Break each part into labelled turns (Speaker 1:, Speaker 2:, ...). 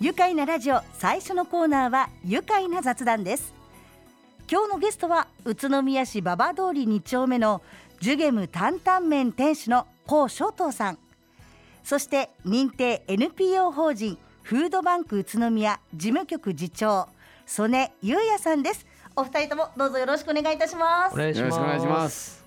Speaker 1: 愉快なラジオ最初のコーナーは愉快な雑談です。今日のゲストは宇都宮市馬場通り2丁目のジュゲム担々麺店主の高翔東さん。そして認定 NPO 法人フードバンク宇都宮事務局次長曽根優也さんです。お二人ともどうぞよろしくお願いいたします。
Speaker 2: お願いします。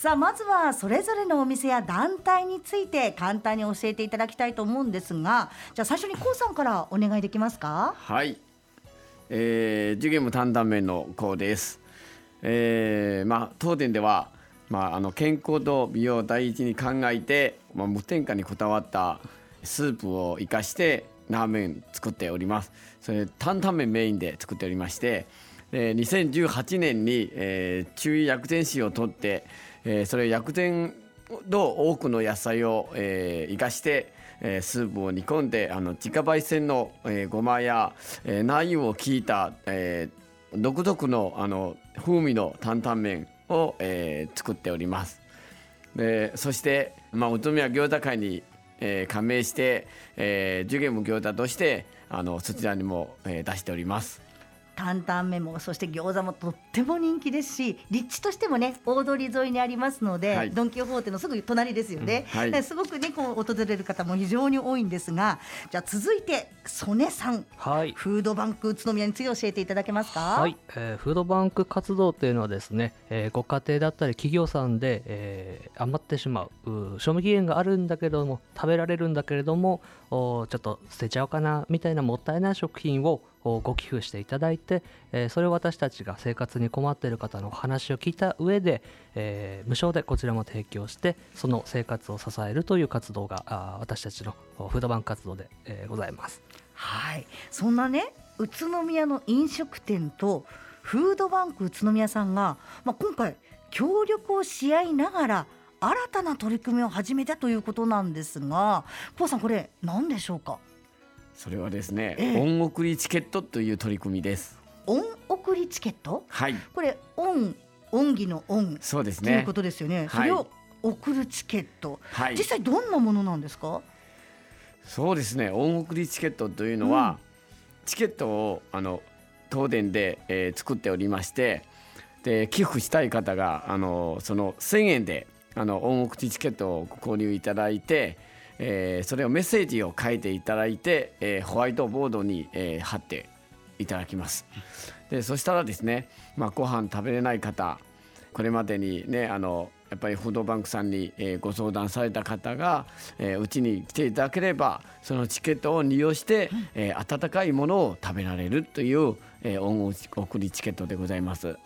Speaker 1: さあまずはそれぞれのお店や団体について簡単に教えていただきたいと思うんですがじゃあ最初にコウさんからお願いできますか？
Speaker 3: はい、えー、ジュゲム担々麺のコウです、えー、まあ当店ではまああの健康と美容を第一に考えて、まあ、無添加にこだわったスープを生かしてラーメン作っております。それ担々麺メインで作っておりましてで2018年に、えー、中医薬膳師を取って、えー、それ薬膳の多くの野菜を、えー、生かして、えー、スープを煮込んであの自家焙煎の、えー、ごまや、えー、ナイを効いた、えー、独特のあの風味の担々麺を、えー、作っております。でそして、まあ、宇都宮餃子会に、えー、加盟して、えー、ジュゲム餃子としてあのそちらにも、えー、出しております。
Speaker 1: 担々麺もそして餃子もとっても人気ですし立地としてもね大通り沿いにありますので、
Speaker 3: はい。
Speaker 1: ドン・キホーテのすぐ隣ですよね、
Speaker 3: うん。はい。
Speaker 1: ですごくねこう訪れる方も非常に多いんですがじゃあ続いて曽根さん。
Speaker 2: はい。
Speaker 1: フードバンク宇都宮について教えていただけますか？
Speaker 2: はい、えーフードバンク活動というのはですね、えーご家庭だったり企業さんで、えー余ってしまう賞味期限があるんだけれども食べられるんだけれどもちょっと捨てちゃおうかなみたいなもったいない食品をおご寄付していただいて、えーそれを私たちが生活に困っている方のお話を聞いた上で、えー無償でこちらも提供してその生活を支えるという活動があ私たちのフードバンク活動で、えーございます。
Speaker 1: はい、そんなね宇都宮の飲食店とフードバンク宇都宮さんが、まあ、今回協力をし合いながら新たな取り組みを始めたということなんですが、コウさんこれ何でしょうか？
Speaker 3: それはですね、
Speaker 1: ええ
Speaker 3: 恩送りチケットという取り組みです。
Speaker 1: 恩送りチケット？
Speaker 3: はい、
Speaker 1: これ恩恩義の恩
Speaker 3: そうですね
Speaker 1: というこ。とですよね。そ
Speaker 3: はい
Speaker 1: れを送るチケット、
Speaker 3: はい
Speaker 1: 実際どんなものなんですか？
Speaker 3: そうですね恩送りチケットというのは、チケットをあの東電で、えー作っておりましてで寄付したい方があのその1,000円であの恩送りチケットをご購入いただいて、えーそれをメッセージを書いていただいて、えーホワイトボードに、えー貼っていただきます。でそしたらですね、まあ、ご飯食べれない方これまでにねあのやっぱりフードバンクさんに、えご相談された方がえうち、に来ていただければそのチケットを利用して、え温かいものを食べられるという、えー、恩送りチケットでございます。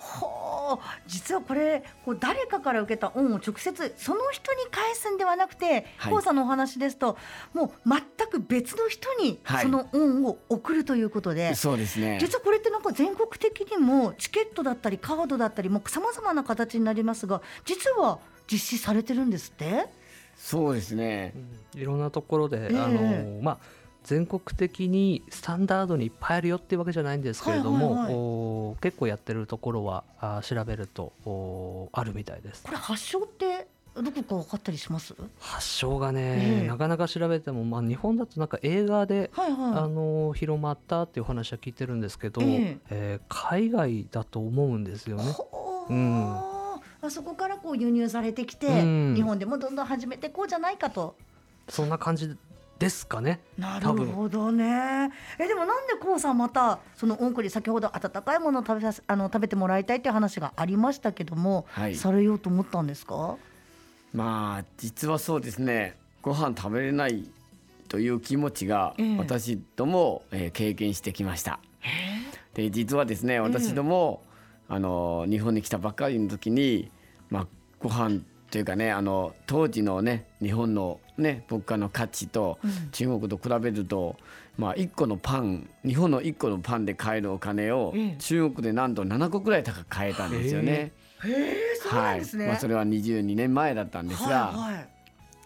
Speaker 1: 実はこれこう誰かから受けた恩を直接その人に返すんではなくて、
Speaker 3: はい。
Speaker 1: さんのお話ですともう全く別の人に
Speaker 3: はい。
Speaker 1: その恩を送るということで、
Speaker 3: そうですね。
Speaker 1: 実はこれってなんか全国的にもチケットだったりカードだったりもさまざまな形になりますが実は実施されてるんですって？
Speaker 3: そうですね。
Speaker 2: いろんなところで、
Speaker 1: ええ。
Speaker 2: あのまあ全国的にスタンダードにいっぱいあるよっていうわけじゃないんですけれども、
Speaker 1: はいはいはい。
Speaker 2: お結構やってるところはあ調べるとおあるみたいです。
Speaker 1: これ発祥ってどこか分かったりします？
Speaker 2: 発祥がね、
Speaker 1: ええ。
Speaker 2: なかなか調べても、まあ、日本だとなんか映画で、
Speaker 1: はいは
Speaker 2: あの広まったっていう話は聞いてるんですけど、
Speaker 1: ええ。
Speaker 2: えー海外だと思うんですよ
Speaker 1: い。
Speaker 2: ね。
Speaker 1: あそこからこう輸入されてきて、
Speaker 2: うん。
Speaker 1: 日本でもどんどん始めていこうじゃないかと。
Speaker 2: そんな感じですかね。
Speaker 1: なるほどね。えでもなんでこうさんまたそのオンクリ先ほど温かいものを食べさせあの食べてもらいたいっていう話がありましたけども、
Speaker 3: はい
Speaker 1: されようと思ったんですか？
Speaker 3: まあ実はそうですねご飯食べれないという気持ちが
Speaker 1: ええ
Speaker 3: 私ども、えー経験してきました。で実はですね私ども、あの日本に来たばっかりの時に、まあ、ご飯というかねあの当時のね日本のね物価の価値と
Speaker 1: うん。
Speaker 3: 中国と比べると、まあ、1個のパン日本の1個のパンで買えるお金を、
Speaker 1: ええ。
Speaker 3: 中国でなんと7個ぐらい高く買えたんですよね。
Speaker 1: へえ。そうなんですね。
Speaker 3: はい。まあ、それは22年前だったんですが、
Speaker 1: はいはい。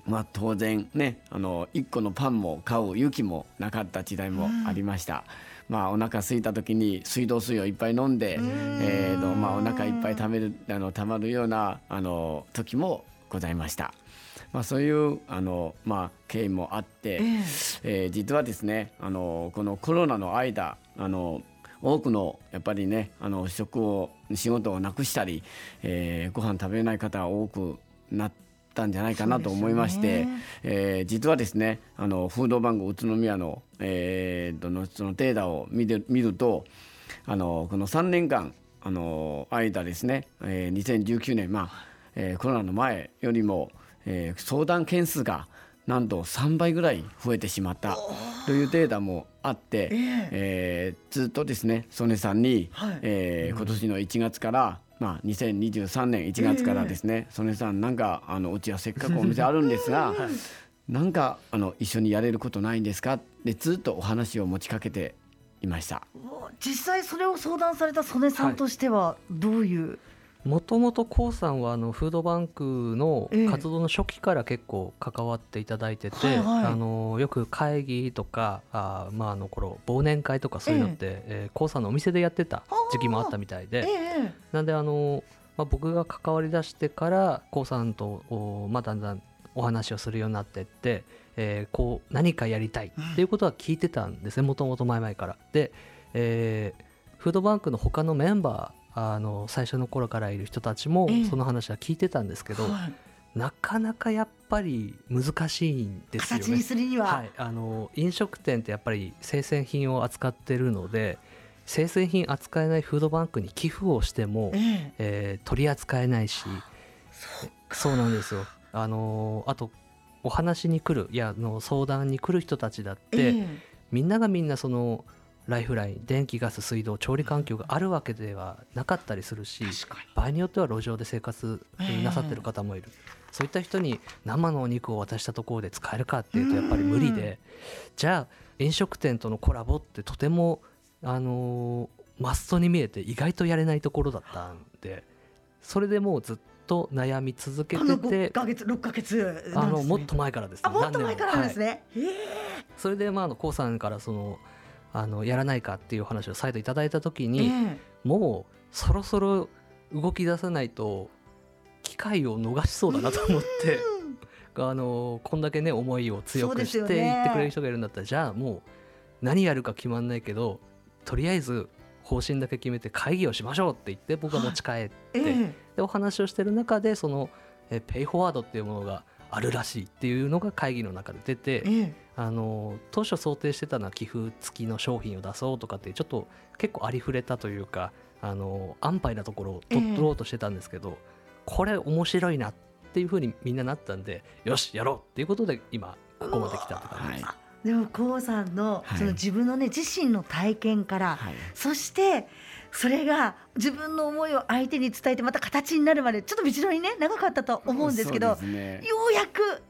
Speaker 3: まあ、当然ねあの1個のパンも買う勇気もなかった時代もありました、まあお腹空いた時に水道水をいっぱい飲んで、えーとまあ、お腹いっぱい食べるあのたまるようなあの時もございましたまあ、そういうあの、まあ、経緯もあって、
Speaker 1: え
Speaker 3: え。ー実はですねあのこのコロナの間あの多くのやっぱりねあの職を仕事をなくしたり、えーご飯食べれない方が多くなったんじゃないかなと思いまして、
Speaker 1: ね。
Speaker 3: えー実はですねあのフードバンク宇都宮の,、えーとのそのデータを見て見るとあのこの3年間あの間ですね、えー2019年、まあえーコロナの前よりも、えー相談件数がなんと3倍ぐらい増えてしまったというデータもあって、えーずっとですね曽根さんに、
Speaker 1: はい。
Speaker 3: えー今年の1月から、まあ、2023年1月からですね、曽根さんなんかあのうちはせっかくお店あるんですが、なんかあの一緒にやれることないんですか？でずっとお話を持ちかけていました。
Speaker 1: 実際それを相談された曽根さんとしてはどういう、
Speaker 2: もともと k o さんはあのフードバンクの
Speaker 1: ええ
Speaker 2: 活動の初期から結構関わっていただいてて、
Speaker 1: はいはい。
Speaker 2: あのよく会議とかあ、まあ、あの頃忘年会とかそういうのって、え k o さんのお店でやってた時期もあったみたいで、
Speaker 1: ええ
Speaker 2: なんであの、まあ、僕が関わりだしてから k o さんと、おまあ、だんだんお話をするようになってって、えーこう何かやりたいっていうことは聞いてたんですねもともと前々から。で、えーフードバンクの他のメンバーあの最初の頃からいる人たちも
Speaker 1: ええ。
Speaker 2: その話は聞いてたんですけど、
Speaker 1: はい。
Speaker 2: なかなかやっぱり難しいんですよ
Speaker 1: 形に
Speaker 2: ね。
Speaker 1: するには、
Speaker 2: はい、あの飲食店ってやっぱり生鮮品を扱ってるので生鮮品扱えないフードバンクに寄付をしても、
Speaker 1: ええ。
Speaker 2: えー取り扱えないしそうなんですよ。あのあとお話に来るいやあの相談に来る人たちだって、
Speaker 1: ええ。
Speaker 2: みんながみんなそのライフライン電気ガス水道調理環境があるわけではなかったりするし場合によっては路上で生活なさってる方もいる、そういった人に生のお肉を渡したところで使えるかっていうとやっぱり無理でじゃあ飲食店とのコラボってとてもあのーマストに見えて意外とやれないところだったんでそれでもうずっと悩み続け
Speaker 1: この5
Speaker 2: てて
Speaker 1: ヶ月6ヶ月
Speaker 2: あのもっと前からですね。
Speaker 1: あもっと前からです
Speaker 2: ね、それでまあ k o さんからそのあのやらないかっていう話を再度いただいた時
Speaker 1: え
Speaker 2: に、
Speaker 1: え
Speaker 2: もうそろそろ動き出さないと機会を逃しそうだなと思ってあのこんだけね思いを強くして言ってくれる人がいるんだったらじゃあもう何やるか決まんないけどとりあえず方針だけ決めて会議をしましょうって言って僕は持ち帰って、
Speaker 1: ええ。
Speaker 2: でお話をしてる中でそのえペイフォワードっていうものがあるらしいっていうのが会議の中で出て、
Speaker 1: ええ。
Speaker 2: あの当初想定してたのは寄付付きの商品を出そうとかってちょっと結構ありふれたというかあの安牌なところを
Speaker 1: ええ
Speaker 2: 取ろうとしてたんですけど、これ面白いなっていうふうにみんななったんでよしやろうっていうことで今ここまで来たって感じです。
Speaker 3: はい。
Speaker 1: でも k o さんの
Speaker 3: はい。
Speaker 1: その自分のね自身の体験から、
Speaker 3: はい。
Speaker 1: そしてそれが自分の思いを相手に伝えてまた形になるまでちょっと道のりね長かったと思うんですけど
Speaker 3: ね
Speaker 1: ようやく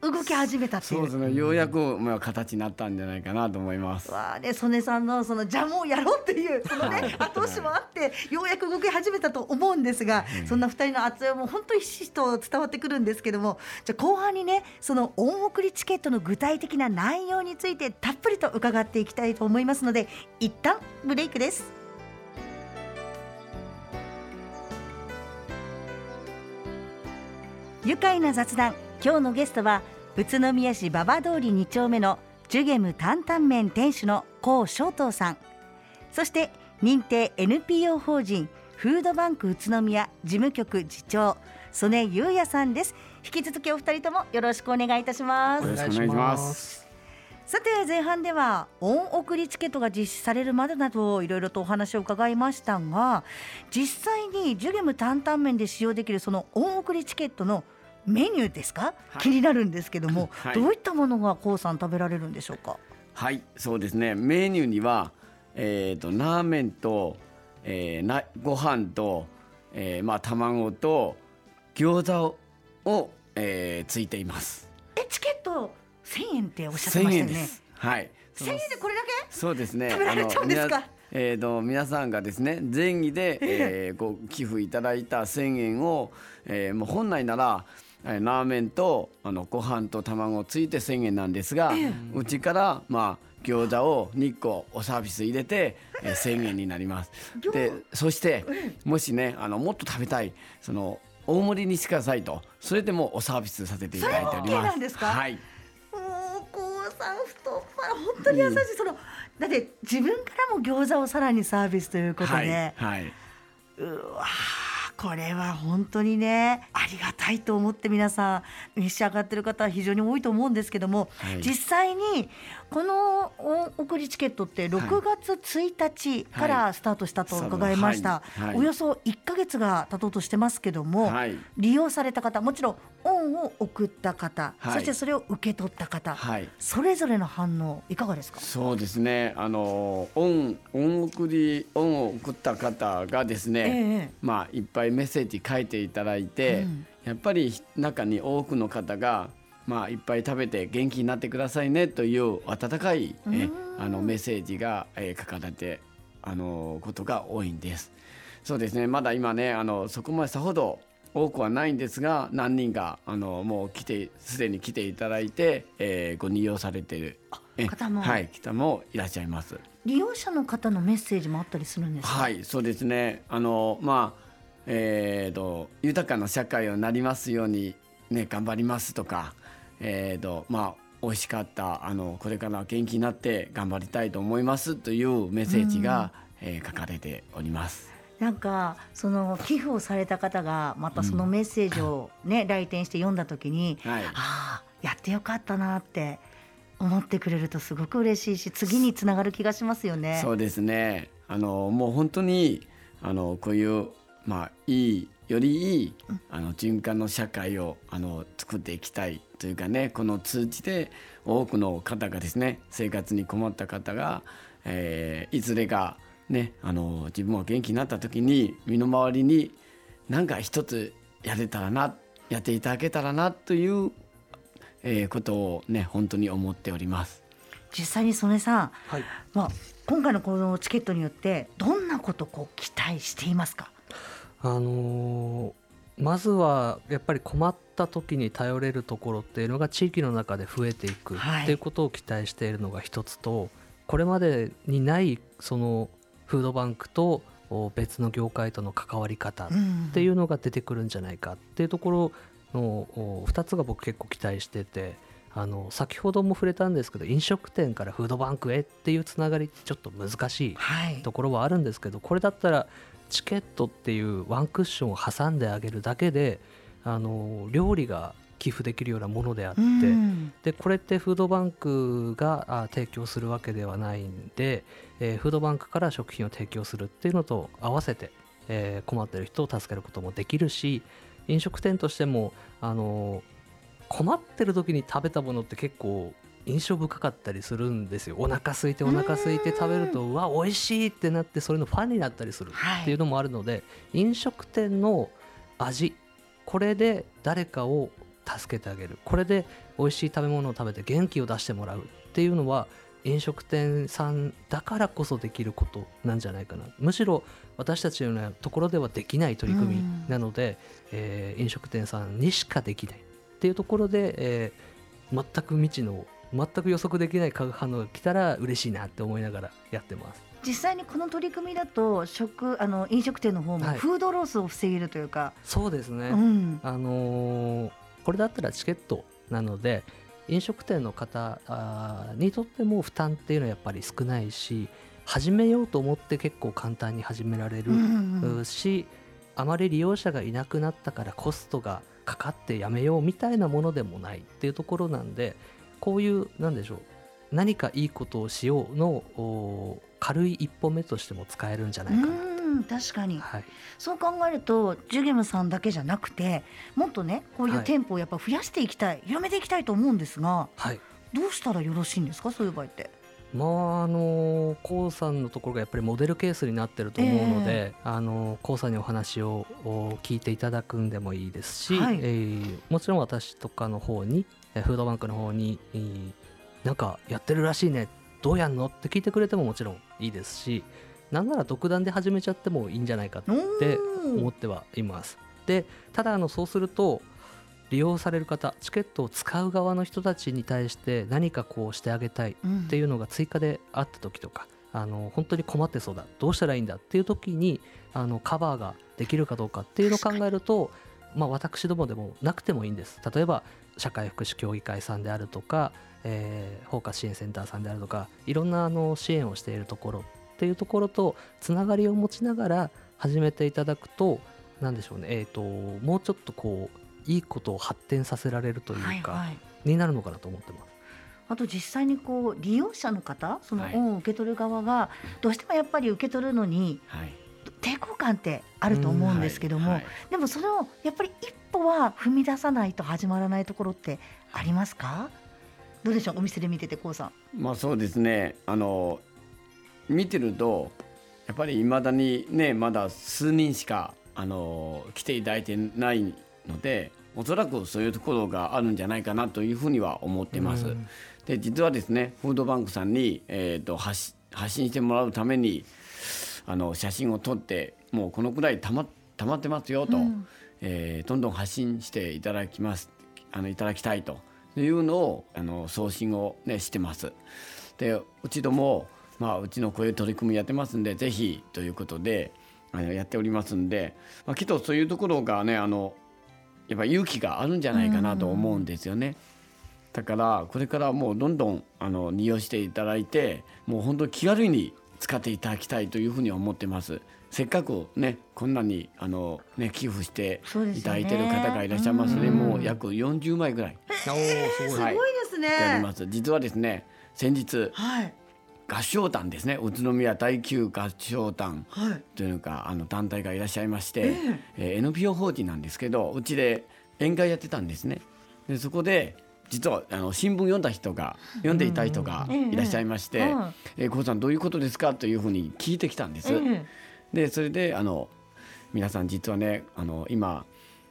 Speaker 1: 動き始めたっていう。
Speaker 3: そうですねようやくまあ形になったんじゃないかなと思います。
Speaker 1: わあね、曽根さんのそのじゃあもうやろうっていうその
Speaker 3: はい
Speaker 1: ね後押しもあってようやく動き始めたと思うんですが、そんな二人の熱いも本当にひしひしと伝わってくるんですけどもじゃあ後半にねその恩送りチケットの具体的な内容についてたっぷりと伺っていきたいと思いますので一旦ブレイクです。愉快な雑談。今日のゲストは宇都宮市馬場通り2丁目のジュゲム担々麺店主の高翔東さん。そして認定 NPO 法人フードバンク宇都宮事務局次長曽根優也さんです。引き続きお二人ともよろしくお願いいたします。
Speaker 3: よろしくお願いします。
Speaker 1: さて前半では恩送りチケットが実施されるまでなどいろいろとお話を伺いましたが実際にジュゲム担々麺で使用できるその恩送りチケットのメニューですか、
Speaker 3: はい
Speaker 1: 気になるんですけども、
Speaker 3: はい
Speaker 1: どういったものがこうさん食べられるんでしょうか？
Speaker 3: はい、そうですね。メニューには、えっ、とラーメンと、えー、なご飯と、えー、まあ卵と餃子をを、えー、ついています。
Speaker 1: えチケット1000円っておっしゃって
Speaker 3: 1000
Speaker 1: ましたよね
Speaker 3: 円です。はい。
Speaker 1: 1000円でこれだけ？
Speaker 3: そうですね。
Speaker 1: 食べられちゃうんですか？
Speaker 3: えー、と皆さんがですね善意で、えー、ご寄付いただいた1000円を、えー、もう本来ならえーラーメンとあのご飯と卵ついて1000円なんですが、うちからまあ餃子を2個おサービス入れて、えー、1000円になります。でそしてもしねあのもっと食べたいその大盛りにしてくださいとそれでもおサービスさせていただいております。
Speaker 1: それも OK なんですか？
Speaker 3: はい。
Speaker 1: さん太っ腹本当に優しい、そのだって自分からも餃子をさらにサービスということで、
Speaker 3: はい。はい。
Speaker 1: うわーこれは本当にねありがたいと思って皆さん召し上がってる方は非常に多いと思うんですけども、
Speaker 3: はい。
Speaker 1: 実際にこのお送りチケットって6月1日からスタートしたと伺いました、
Speaker 3: はい。はい。
Speaker 1: およそ1ヶ月が経とうとしてますけども、
Speaker 3: はい。
Speaker 1: 利用された方もちろん恩を送った方、
Speaker 3: はい
Speaker 1: そしてそれを受け取った方、
Speaker 3: はい。
Speaker 1: それぞれの反応いかがですか？
Speaker 3: そうですね。あの恩恩送り恩を送った方がですね、
Speaker 1: ええ
Speaker 3: まあいっぱいメッセージ書いていただいて、
Speaker 1: うん
Speaker 3: やっぱり中に多くの方がまあいっぱい食べて元気になってくださいねという温かいえ
Speaker 1: うん
Speaker 3: あのメッセージが、えー書かれてあのことが多いんです。そうですね。まだ今ねあのそこまでさほど多くはないんですが何人かあのもう来てすでに来ていただいて、えーご利用されているえ
Speaker 1: 方も
Speaker 3: はい方もいらっしゃいます。
Speaker 1: 利用者の方のメッセージもあったりするんですか？
Speaker 3: はい、そうですね。あのまあえー、と豊かな社会をなりますようにね頑張りますとか、えー、とまあ美味しかったあのこれから元気になって頑張りたいと思いますというメッセージが、えー書かれております。
Speaker 1: なんかその寄付をされた方がまたそのメッセージをね、来店して読んだ時に、
Speaker 3: はい
Speaker 1: ああやってよかったなって思ってくれるとすごく嬉しいし次につながる気がしますよね。
Speaker 3: そうですね。あのもう本当にあのこういうまあいいよりいいあの循環の社会をあの作っていきたいというかねこの通じて多くの方がですね生活に困った方が、えーいずれかねあの自分が元気になった時に身の回りに何か一つやれたらなやっていただけたらなという、えーことをね本当に思っております。
Speaker 1: 実際に曽根さん、
Speaker 2: はい
Speaker 1: まあ、今回のこのチケットによってどんなことをこう期待していますか？
Speaker 2: あのーまずはやっぱり困った時に頼れるところっていうのが地域の中で増えていく
Speaker 1: はい
Speaker 2: っていうことを期待しているのが一つとこれまでにないそのフードバンクとお別の業界との関わり方っ
Speaker 1: ん
Speaker 2: ていうのが出てくるんじゃないか。っていうところのお2つが僕結構期待しててあの先ほども触れたんですけど飲食店からフードバンクへっていうつながりってちょっと難しい。ところはあるんですけどこれだったらチケットっていうワンクッションを挟んであげるだけであの料理が寄付できるようなものであって、
Speaker 1: うん。
Speaker 2: でこれってフードバンクがあ提供するわけではないんで、えーフードバンクから食品を提供するっていうのと合わせて、えー困ってる人を助けることもできるし飲食店としてもあの困ってる時に食べたものって結構印象深かったりするんですよ。お腹空いてお腹空いて食べるとうわ美味しいってなってそれのファンになったりする。
Speaker 1: はい。
Speaker 2: っていうのもあるので、飲食店の味これで誰かを助けてあげる。これで美味しい食べ物を食べて元気を出してもらうっていうのは飲食店さんだからこそできることなんじゃないかな。むしろ私たちのようなところではできない取り組みなので、えー飲食店さんにしかできないっていうところで、えー全く未知の全く予測できない化学反応が来たら嬉しいなって思いながらやってます。
Speaker 1: 実際にこの取り組みだと食あの飲食店の方も
Speaker 2: はい。
Speaker 1: フードロスを防げるというか、
Speaker 2: そうですね、
Speaker 1: うん、
Speaker 2: あのーこれだったらチケットなので飲食店の方にとっても負担っていうのはやっぱり少ないし始めようと思って結構簡単に始められる、しあまり利用者がいなくなったからコストがかかってやめようみたいなものでもないっていうところなんでこういうなんでしょう何かいいことをしようのお軽い一歩目としても使えるんじゃないかな、
Speaker 1: うん確かに。
Speaker 2: はい、
Speaker 1: そう考えるとジュゲムさんだけじゃなくてもっとねこういう
Speaker 2: はい。
Speaker 1: 店舗をやっぱ増やしていきたい広めていきたいと思うんですが
Speaker 2: はい。
Speaker 1: どうしたらよろしいんですかそういう場合って？
Speaker 2: まああのコウさんのところがやっぱりモデルケースになってると思うので、あのコウさんにお話をお聞いていただくんでもいいですし、
Speaker 1: はい。
Speaker 2: えーもちろん私とかの方にえーフードバンクの方に、えーなんかやってるらしいねどうやんの？って聞いてくれてももちろんいいですしなんなら独断で始めちゃってもいいんじゃないかって思ってはいます。でただあのそうすると利用される方チケットを使う側の人たちに対して何かこうしてあげたい
Speaker 1: うん
Speaker 2: っていうのが追加であった時とかあの本当に困ってそうだどうしたらいいんだっていう時にあのカバーができるかどうかっていうのを考えるとまあ、私どもでもなくてもいいんです。例えば社会福祉協議会さんであるとか、えー、包括支援センターさんであるとかいろんなあの支援をしているところっていうところとつながりを持ちながら始めていただくと何でしょうね、えーと、もうちょっとこういいことを発展させられるというか、はいはい、になるのかなと思ってます。
Speaker 1: あと実際にこう利用者の方その恩を受け取る側がどうしてもやっぱり受け取るのに抵抗感ってあると思うんですけども、はいはい、でもそれをやっぱり一歩は踏み出さないと始まらないところってありますか？どうでしょう？お店で見ててこうさん。
Speaker 3: まあそうですね。あの見てるとやっぱりいまだにねまだ数人しかあの来ていただいてないのでおそらくそういうところがあるんじゃないかなというふうには思ってます。で実はですねフードバンクさんに、えーと、発発信してもらうためにあの写真を撮ってもうこのくらいたまたまってますよと、うん、えー、どんどん発信していただきますあのいただきたいというのをあの送信を、ね、してます。でうちども、まあ、うちのこういう取り組みやってますんでぜひということであのやっておりますんで、まあ、きっとそういうところがねあのやっぱ勇気があるんじゃないかなと思うんですよね。だからこれからもうどんどんあの利用していただいてもう本当気軽に使っていただきたいというふうに思ってます。せっかくねこんなにあのね寄付していただいてる方がいらっしゃいますね。うもう約40枚ぐらい。
Speaker 1: おおすごいですね。
Speaker 3: あります。実はですね先日、はい、合唱団ですね宇都宮第9合唱団というか、はい、あの団体がいらっしゃいまして、えー、えー、NPO 法人なんですけどうちで宴会やってたんですね。でそこで実はあの新聞読んだ人が読んでいた人がいらっしゃいまして「えー、さんどういうことですか?」というふうに聞いてきたんです。でそれであの皆さん実はねあの今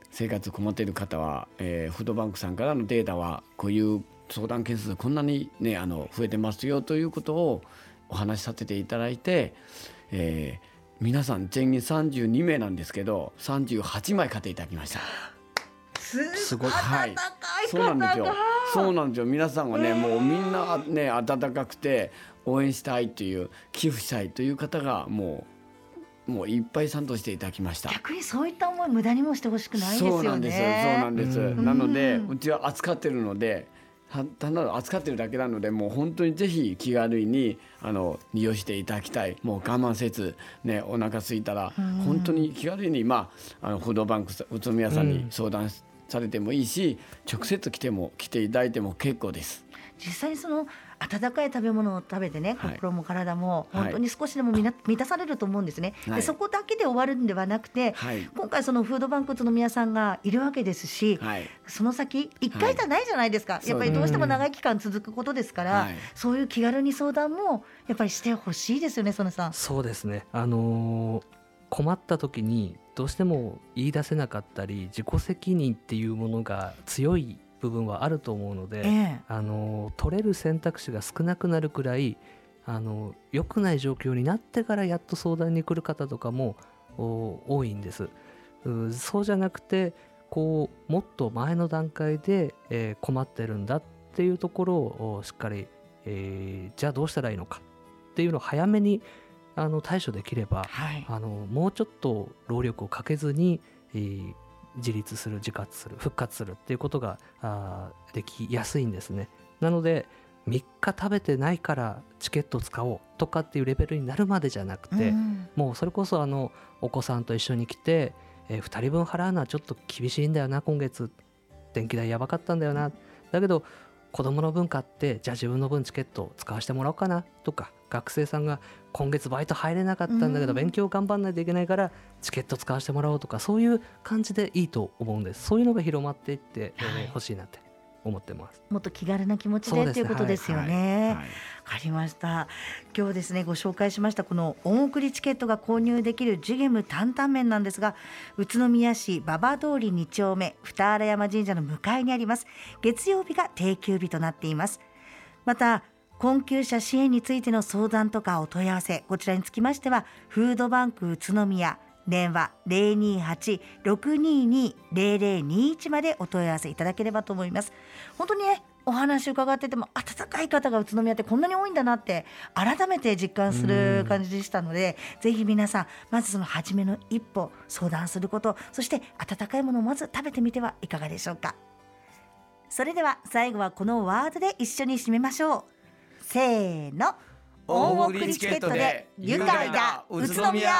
Speaker 3: 生活困っている方は、えー、フードバンクさんからのデータはこういう相談件数こんなに、ね、あの増えてますよということをお話しさせていただいて、えー、皆さん全員32名なんですけど38枚買っていただきました。
Speaker 1: すごい。はい。
Speaker 3: そうなんですよ。そうなんですよ。皆さんがね、もうみんなね温かくて応援したいという寄付したいという方がもうもういっぱい賛同していただきました。
Speaker 1: 逆にそういった思い無駄にもしてほしくないですよね。そうなんです。そう
Speaker 3: なんです。なのでうちは扱ってるので。単なる扱ってるだけなのでもう本当にぜひ気軽にあの利用していただきたい。もう我慢せず、ね、お腹空いたら本当に気軽に、まあ、あのフードバンク宇都宮さんに相談されてもいいし、直接来ても来ていただいても結構です。
Speaker 1: 実際にその温かい食べ物を食べてね心も体も本当に少しでも満たされると思うんですね、はい、でそこだけで終わるんではなくて、はい、今回そのフードバンク宇都宮さんがいるわけですし、はい、その先1回じゃないじゃないですか、やっぱりどうしても長い期間続くことですから、そういう気軽に相談もやっぱりしてほしいですよね、曽根さん。
Speaker 2: そうですね。あのー、困った時にどうしても言い出せなかったり自己責任っていうものが強い部分はあると思うので、ええ、あの取れる選択肢が少なくなるくらいあの良くない状況になってからやっと相談に来る方とかも多いんです。うそうじゃなくてこうもっと前の段階で、えー、困ってるんだっていうところをしっかり、えー、じゃあどうしたらいいのかっていうのを早めにあの対処できれば、はい、あのもうちょっと労力をかけずに、えー、自立する自活する復活するっていうことがあできやすいんですね。なので3日食べてないからチケット使おうとかっていうレベルになるまでじゃなくて、うん、もうそれこそあのお子さんと一緒に来て、えー、2人分払うのはちょっと厳しいんだよな今月。電気代やばかったんだよな。だけど子供の分買ってじゃあ自分の分チケット使わせてもらおうかなとか学生さんが今月バイト入れなかったんだけど勉強頑張んないといけないからチケット使わせてもらおうとかそういう感じでいいと思うんです。そういうのが広まっていってほしいなって思ってます。
Speaker 1: もっと気軽な気持ちでっていうことですよね。わ、はい、かりました。今日ですねご紹介しましたこの恩送りチケットが購入できるジュゲム担々麺なんですが宇都宮市馬場通り2丁目二荒山神社の向かいにあります。月曜日が定休日となっています。また困窮者支援についての相談とかお問い合わせこちらにつきましてはフードバンク宇都宮電話028-622-0021までお問い合わせいただければと思います。本当にねお話伺ってても温かい方が宇都宮ってこんなに多いんだなって改めて実感する感じでしたのでぜひ皆さんまずその初めの一歩相談することそして温かいものをまず食べてみてはいかがでしょうか。それでは最後はこのワードで一緒に締めましょう。せーの。大送りチケットで愉快だ宇都宮。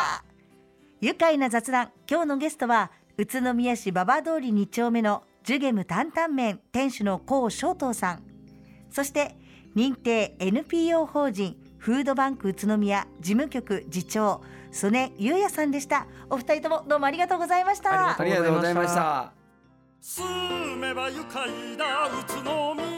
Speaker 1: 愉快な雑談。今日のゲストは宇都宮市馬場通り2丁目のジュゲム担々麺店主の高翔東さん。そして認定 NPO 法人フードバンク宇都宮事務局次長曽根優也さんでした。お二人ともどうもありがとうございました。
Speaker 3: ありがとうございました。
Speaker 4: 住めば愉快な宇都宮